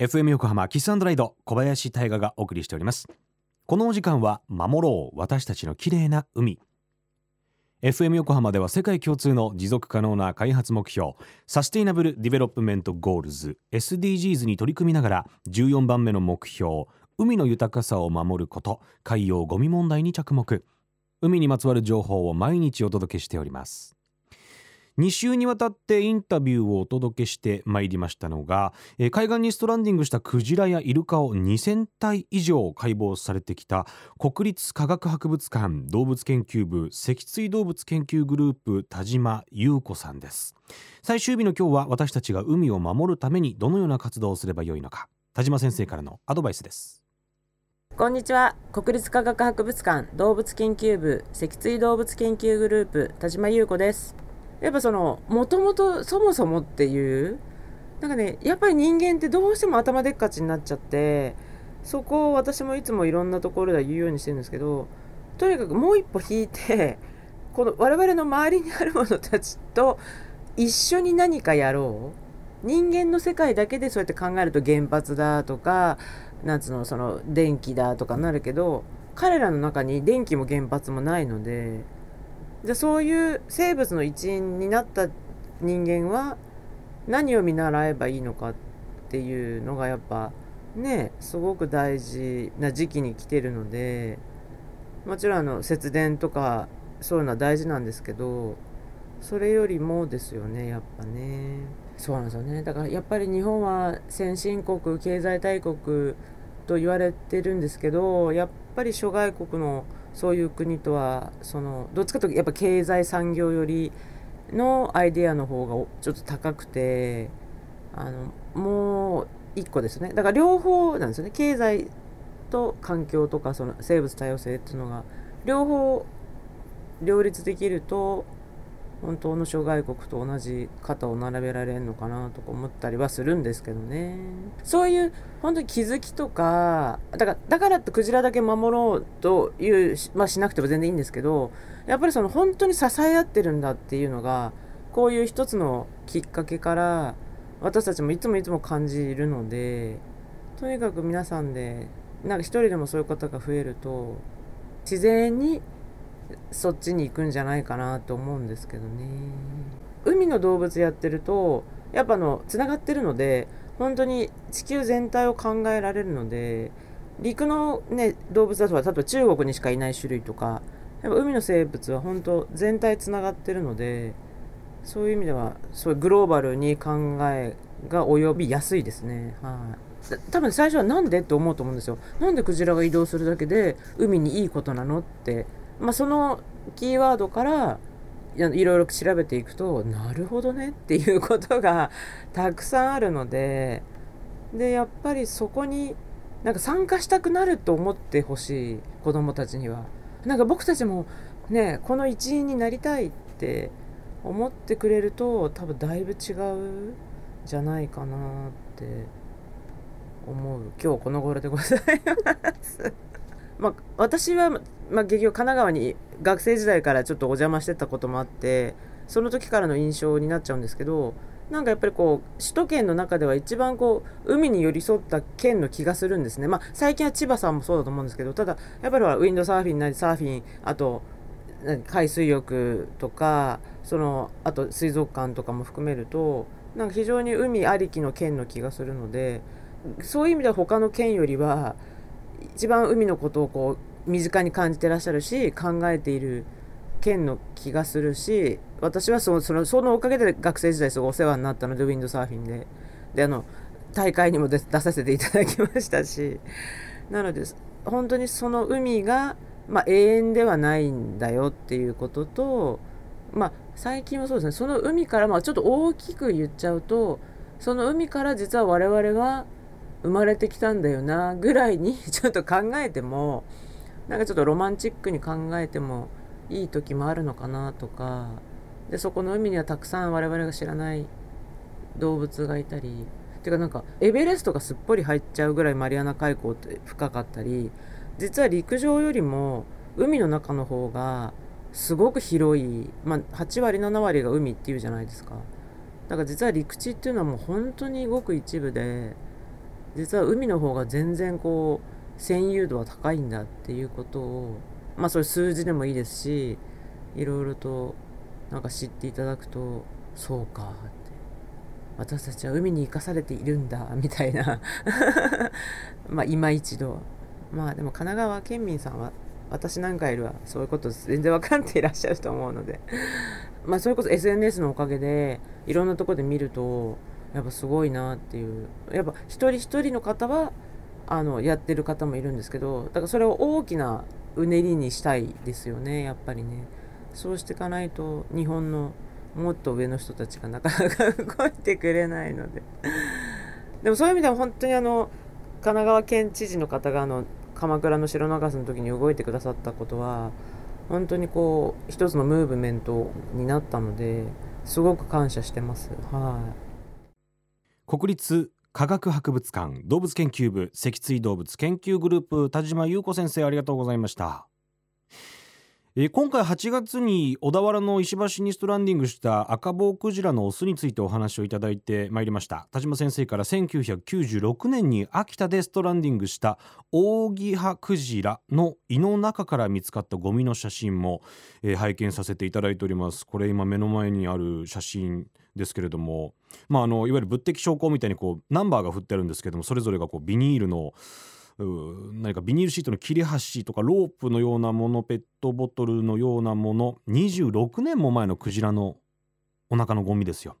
FM 横浜キスライド小林大賀がお送りしております。このお時間は守ろう私たちの綺麗な海。FM 横浜では世界共通の持続可能な開発目標サステイナブル・ディベロップメント・ゴールズ SDGs に取り組みながら14番目の目標海の豊かさを守ること海洋ゴミ問題に着目。海にまつわる情報を毎日お届けしております。2週にわたってインタビューをお届けしてまいりましたのが、えー、海岸にストランディングしたクジラやイルカを2000体以上解剖されてきた国立科学博物館動物研究部脊椎動物研究グループ田島優子さんです。最終日の今日は私たちが海を守るためにどのような活動をすればよいのか。田島先生からのアドバイスです。こんにちは。国立科学博物館動物研究部脊椎動物研究グループ田島優子です。やっぱそのもともとそもそもっていうなんかねやっぱり人間ってどうしても頭でっかちになっちゃってそこを私もいつもいろんなところで言うようにしてるんですけどとにかくもう一歩引いて この我々の周りにあるものたちと一緒に何かやろう。人間の世界だけでそうやって考えると原発だとかなんつうのその電気だとかなるけど彼らの中に電気も原発もないのでじゃそういう生物の一員になった人間は何を見習えばいいのかっていうのがやっぱねすごく大事な時期に来てるのでもちろんあの節電とかそういうのは大事なんですけどそれよりもですよねやっぱね。そうなんですよね。だからやっぱり日本は先進国経済大国と言われてるんですけどやっぱり諸外国のそういう国とはそのどっちかというとやっぱ経済産業よりのアイデアの方がちょっと高くてあのもう1個ですね。だから両方なんですよね経済と環境とかその生物多様性っていうのが両方両立できると本当の諸外国と同じ肩を並べられるのかなとか思ったりはするんですけどね。そういう本当に気づきとかだからだからってクジラだけ守ろうというまあしなくても全然いいんですけどやっぱりその本当に支え合ってるんだっていうのがこういう一つのきっかけから私たちもいつもいつも感じるのでとにかく皆さんでなんか一人でもそういう方が増えると自然にそっちに行くんじゃないかなと思うんですけどね海の動物やってるとやっぱのつながってるので本当に地球全体を考えられるので陸の、ね、動物だと例えば中国にしかいない種類とかやっぱ海の生物は本当全体つながってるのでそういう意味ではそういうグローバルに考えが及びやすいですね。はい多分最初は何でって思うと思うんですよ。なんでクジラが移動するだけで海にいいことなのってまあ、そのキーワードからいろいろ調べていくとなるほどねっていうことが たくさんあるのででやっぱりそこになんか参加したくなると思ってほしい子どもたちにはなんか僕たちもねこの一員になりたいって思ってくれると多分だいぶ違うんじゃないかなって思う今日この頃でございます。まあ、私は、まあ、結局神奈川に学生時代からちょっとお邪魔してたこともあってその時からの印象になっちゃうんですけどなんかやっぱりこう首都圏の中では一番こう海に寄り添った県の気がするんですね、まあ、最近は千葉さんもそうだと思うんですけどただやっぱりウィンドサーフィンなりサーフィンあと海水浴とかそのあと水族館とかも含めるとなんか非常に海ありきの県の気がするのでそういう意味では他の県よりは一番海のことをこう身近に感じてらっしゃるし考えている県の気がするし私はそのそのそのおかげで学生時代すごいお世話になったのでウィンドサーフィンで。であの大会にも出させていただきましたし。なので本当にその海が、まあ、永遠ではないんだよっていうことと、まあ、最近はそうですね。その海から、まあ、ちょっと大きく言っちゃうとその海から実は我々は生まれてきたんだよなぐらいにちょっと考えてもなんかちょっとロマンチックに考えてもいい時もあるのかなとか。でそこの海にはたくさん我々が知らない動物がいたり。てかなんかエベレストがすっぽり入っちゃうぐらいマリアナ海溝って深かったり。実は陸上よりも海の中の方がすごく広い、まあ、8割7割が海っていうじゃないですか。だから実は陸地っていうのはもう本当にごく一部で。実は海の方が全然こう占有度は高いんだっていうことをまあそれ数字でもいいですしいろいろとなんか知っていただくとそうかって。私たちは海に生かされているんだみたいな。まあ今一度。まあでも神奈川県民さんは私なんかよりはそういうこと全然分かっていらっしゃると思うので。まあそれこそ SNS のおかげでいろんなとこで見るとやっぱすごいなっていう。やっぱ一人一人の方はあのやってる方もいるんですけどだからそれを大きなうねりにしたいですよねやっぱりね。そうしていかないと日本のもっと上の人たちがなかなか動いてくれないので。でもそういう意味では本当にあの神奈川県知事の方があの鎌倉の白長スの時に動いてくださったことは本当にこう一つのムーブメントになったのですごく感謝してます。はい。国立科学博物館動物研究部脊椎動物研究グループ田島優子先生ありがとうございました。えー、今回8月に小田原の石橋にストランディングした赤棒クジラのオスについてお話をいただいてまいりました。田島先生から1996年に秋田でストランディングしたオオギハクジラの胃の中から見つかったゴミの写真も、えー、拝見させていただいております。これ今目の前にある写真ですけれどもまああのいわゆる物的証拠みたいにこうナンバーが振ってあるんですけどもそれぞれがこうビニールの何かビニールシートの切れ端とかロープのようなものペットボトルのようなもの26年も前のクジラのお腹のゴミですよ。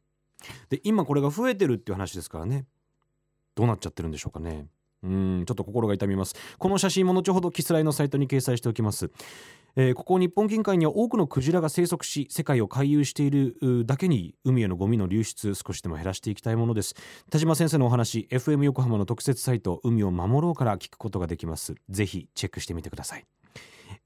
で今これが増えてるっていう話ですからね。どうなっちゃってるんでしょうかね。うんちょっと心が痛みます。この写真も後ほどキスライのサイトに掲載しておきます。えー、ここ日本近海には多くのクジラが生息し世界を回遊しているだけに海へのゴミの流出少しでも減らしていきたいものです。田島先生のお話 FM 横浜の特設サイト海を守ろうから聞くことができます。ぜひチェックしてみてください。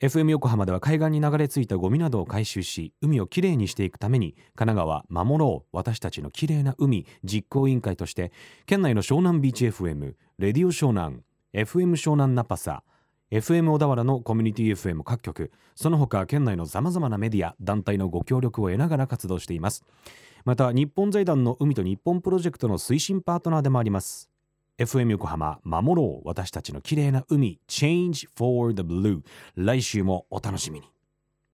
FM 横浜では海岸に流れ着いたゴミなどを回収し海をきれいにしていくために神奈川守ろう私たちのきれいな海実行委員会として県内の湘南ビーチ FM レディオ湘南 FM 湘南ナパサ FM 小田原のコミュニティ FM 各局。その他県内のさまざまなメディア団体のご協力を得ながら活動しています。また日本財団の海と日本プロジェクトの推進パートナーでもあります。FM 横浜守ろう。私たちの綺麗な海。Change for the Blue 来週もお楽しみに。